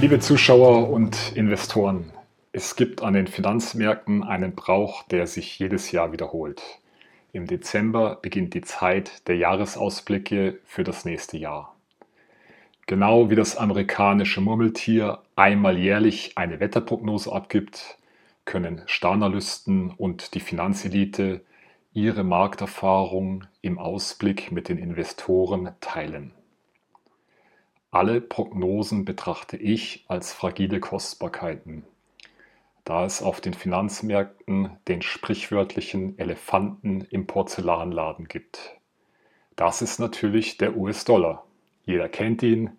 Liebe Zuschauer und Investoren, es gibt an den Finanzmärkten einen Brauch, der sich jedes Jahr wiederholt. Im Dezember beginnt die Zeit der Jahresausblicke für das nächste Jahr. Genau wie das amerikanische Murmeltier einmal jährlich eine Wetterprognose abgibt, können Staranalysten und die Finanzelite ihre Markterfahrung im Ausblick mit den Investoren teilen. Alle Prognosen betrachte ich als fragile Kostbarkeiten, da es auf den Finanzmärkten den sprichwörtlichen Elefanten im Porzellanladen gibt. Das ist natürlich der US-Dollar. Jeder kennt ihn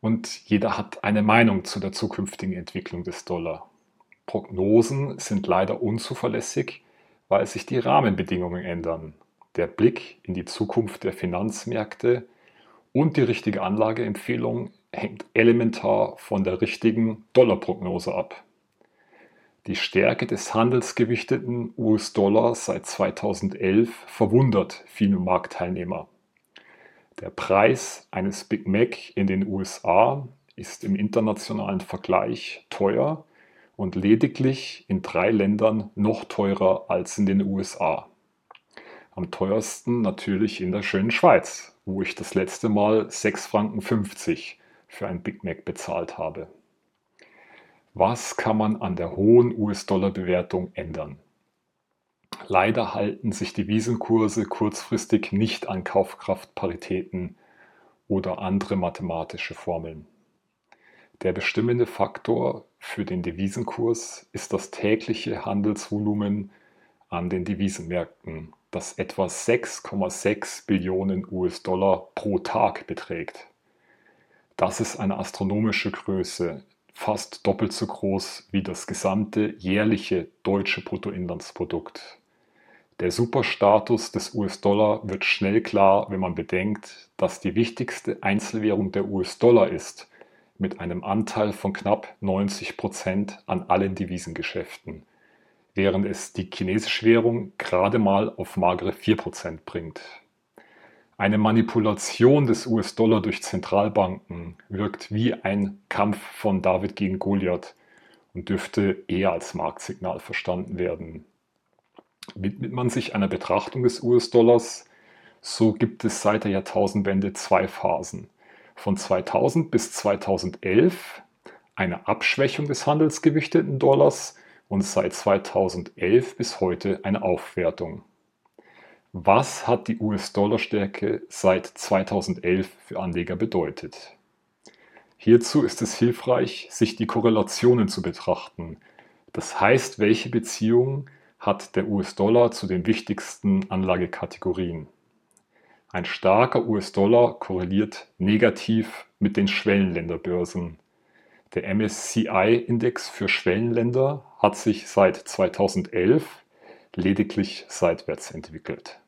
und jeder hat eine Meinung zu der zukünftigen Entwicklung des Dollar. Prognosen sind leider unzuverlässig, weil sich die Rahmenbedingungen ändern. Der Blick in die Zukunft der Finanzmärkte und die richtige Anlageempfehlung hängt elementar von der richtigen Dollarprognose ab. Die Stärke des handelsgewichteten US-Dollars seit 2011 verwundert viele Marktteilnehmer. Der Preis eines Big Mac in den USA ist im internationalen Vergleich teuer und lediglich in drei Ländern noch teurer als in den USA. Am teuersten natürlich in der schönen Schweiz, wo ich das letzte Mal 6,50 Franken für ein Big Mac bezahlt habe. Was kann man an der hohen US-Dollar-Bewertung ändern? Leider halten sich die Wiesenkurse kurzfristig nicht an Kaufkraftparitäten oder andere mathematische Formeln. Der bestimmende Faktor für den Devisenkurs ist das tägliche Handelsvolumen an den Devisenmärkten das etwa 6,6 Billionen US-Dollar pro Tag beträgt. Das ist eine astronomische Größe, fast doppelt so groß wie das gesamte jährliche deutsche Bruttoinlandsprodukt. Der Superstatus des US-Dollar wird schnell klar, wenn man bedenkt, dass die wichtigste Einzelwährung der US-Dollar ist, mit einem Anteil von knapp 90 Prozent an allen Devisengeschäften während es die chinesische Währung gerade mal auf magere 4% bringt. Eine Manipulation des US-Dollar durch Zentralbanken wirkt wie ein Kampf von David gegen Goliath und dürfte eher als Marktsignal verstanden werden. Widmet man sich einer Betrachtung des US-Dollars, so gibt es seit der Jahrtausendwende zwei Phasen. Von 2000 bis 2011 eine Abschwächung des handelsgewichteten Dollars und seit 2011 bis heute eine Aufwertung. Was hat die US-Dollar-Stärke seit 2011 für Anleger bedeutet? Hierzu ist es hilfreich, sich die Korrelationen zu betrachten. Das heißt, welche Beziehung hat der US-Dollar zu den wichtigsten Anlagekategorien? Ein starker US-Dollar korreliert negativ mit den Schwellenländerbörsen. Der MSCI-Index für Schwellenländer hat sich seit 2011 lediglich seitwärts entwickelt.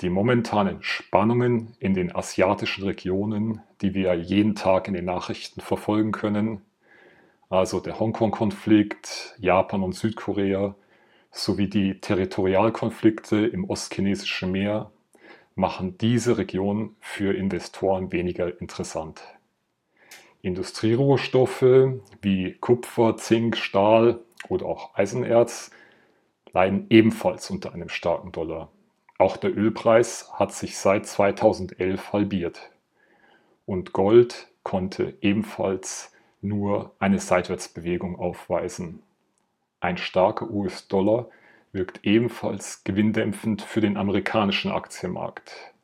Die momentanen Spannungen in den asiatischen Regionen, die wir jeden Tag in den Nachrichten verfolgen können, also der Hongkong-Konflikt, Japan und Südkorea sowie die Territorialkonflikte im ostchinesischen Meer, machen diese Region für Investoren weniger interessant. Industrierohstoffe wie Kupfer, Zink, Stahl oder auch Eisenerz leiden ebenfalls unter einem starken Dollar. Auch der Ölpreis hat sich seit 2011 halbiert. Und Gold konnte ebenfalls nur eine Seitwärtsbewegung aufweisen. Ein starker US-Dollar wirkt ebenfalls gewinndämpfend für den amerikanischen Aktienmarkt.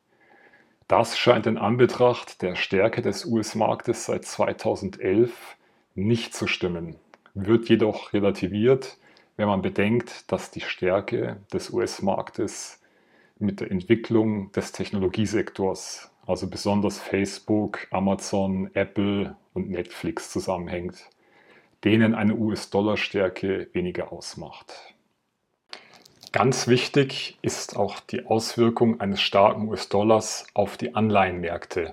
Das scheint in Anbetracht der Stärke des US-Marktes seit 2011 nicht zu stimmen, wird jedoch relativiert, wenn man bedenkt, dass die Stärke des US-Marktes mit der Entwicklung des Technologiesektors, also besonders Facebook, Amazon, Apple und Netflix zusammenhängt, denen eine US-Dollar-Stärke weniger ausmacht. Ganz wichtig ist auch die Auswirkung eines starken US-Dollars auf die Anleihenmärkte.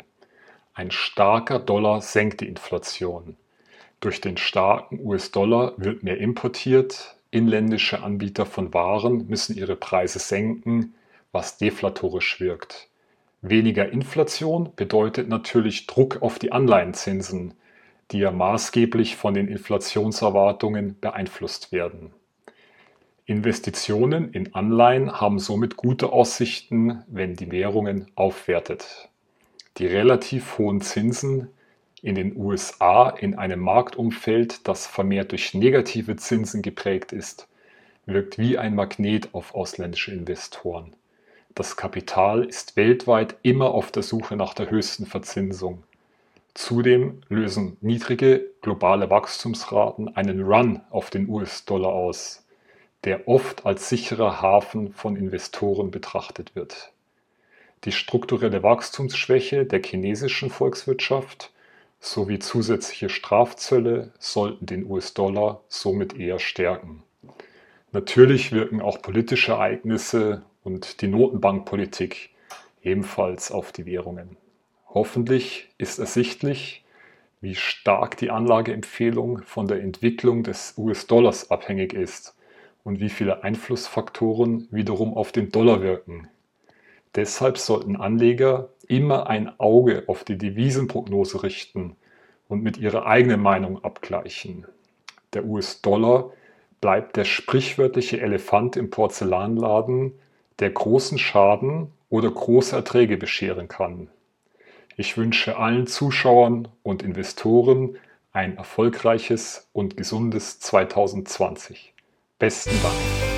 Ein starker Dollar senkt die Inflation. Durch den starken US-Dollar wird mehr importiert, inländische Anbieter von Waren müssen ihre Preise senken, was deflatorisch wirkt. Weniger Inflation bedeutet natürlich Druck auf die Anleihenzinsen. die ja maßgeblich von den Inflationserwartungen beeinflusst werden. Investitionen in Anleihen haben somit gute Aussichten, wenn die Währungen aufwertet. Die relativ hohen Zinsen in den USA in einem Marktumfeld, das vermehrt durch negative Zinsen geprägt ist, wirkt wie ein Magnet auf ausländische Investoren. Das Kapital ist weltweit immer auf der Suche nach der höchsten Verzinsung. Zudem lösen niedrige globale Wachstumsraten einen Run auf den US-Dollar aus der oft als sicherer Hafen von Investoren betrachtet wird. Die strukturelle Wachstumsschwäche der chinesischen Volkswirtschaft sowie zusätzliche Strafzölle sollten den US-Dollar somit eher stärken. Natürlich wirken auch politische Ereignisse und die Notenbankpolitik ebenfalls auf die Währungen. Hoffentlich ist ersichtlich, wie stark die Anlageempfehlung von der Entwicklung des US-Dollars abhängig ist und wie viele Einflussfaktoren wiederum auf den Dollar wirken. Deshalb sollten Anleger immer ein Auge auf die Devisenprognose richten und mit ihrer eigenen Meinung abgleichen. Der US-Dollar bleibt der sprichwörtliche Elefant im Porzellanladen, der großen Schaden oder große Erträge bescheren kann. Ich wünsche allen Zuschauern und Investoren ein erfolgreiches und gesundes 2020. Besten.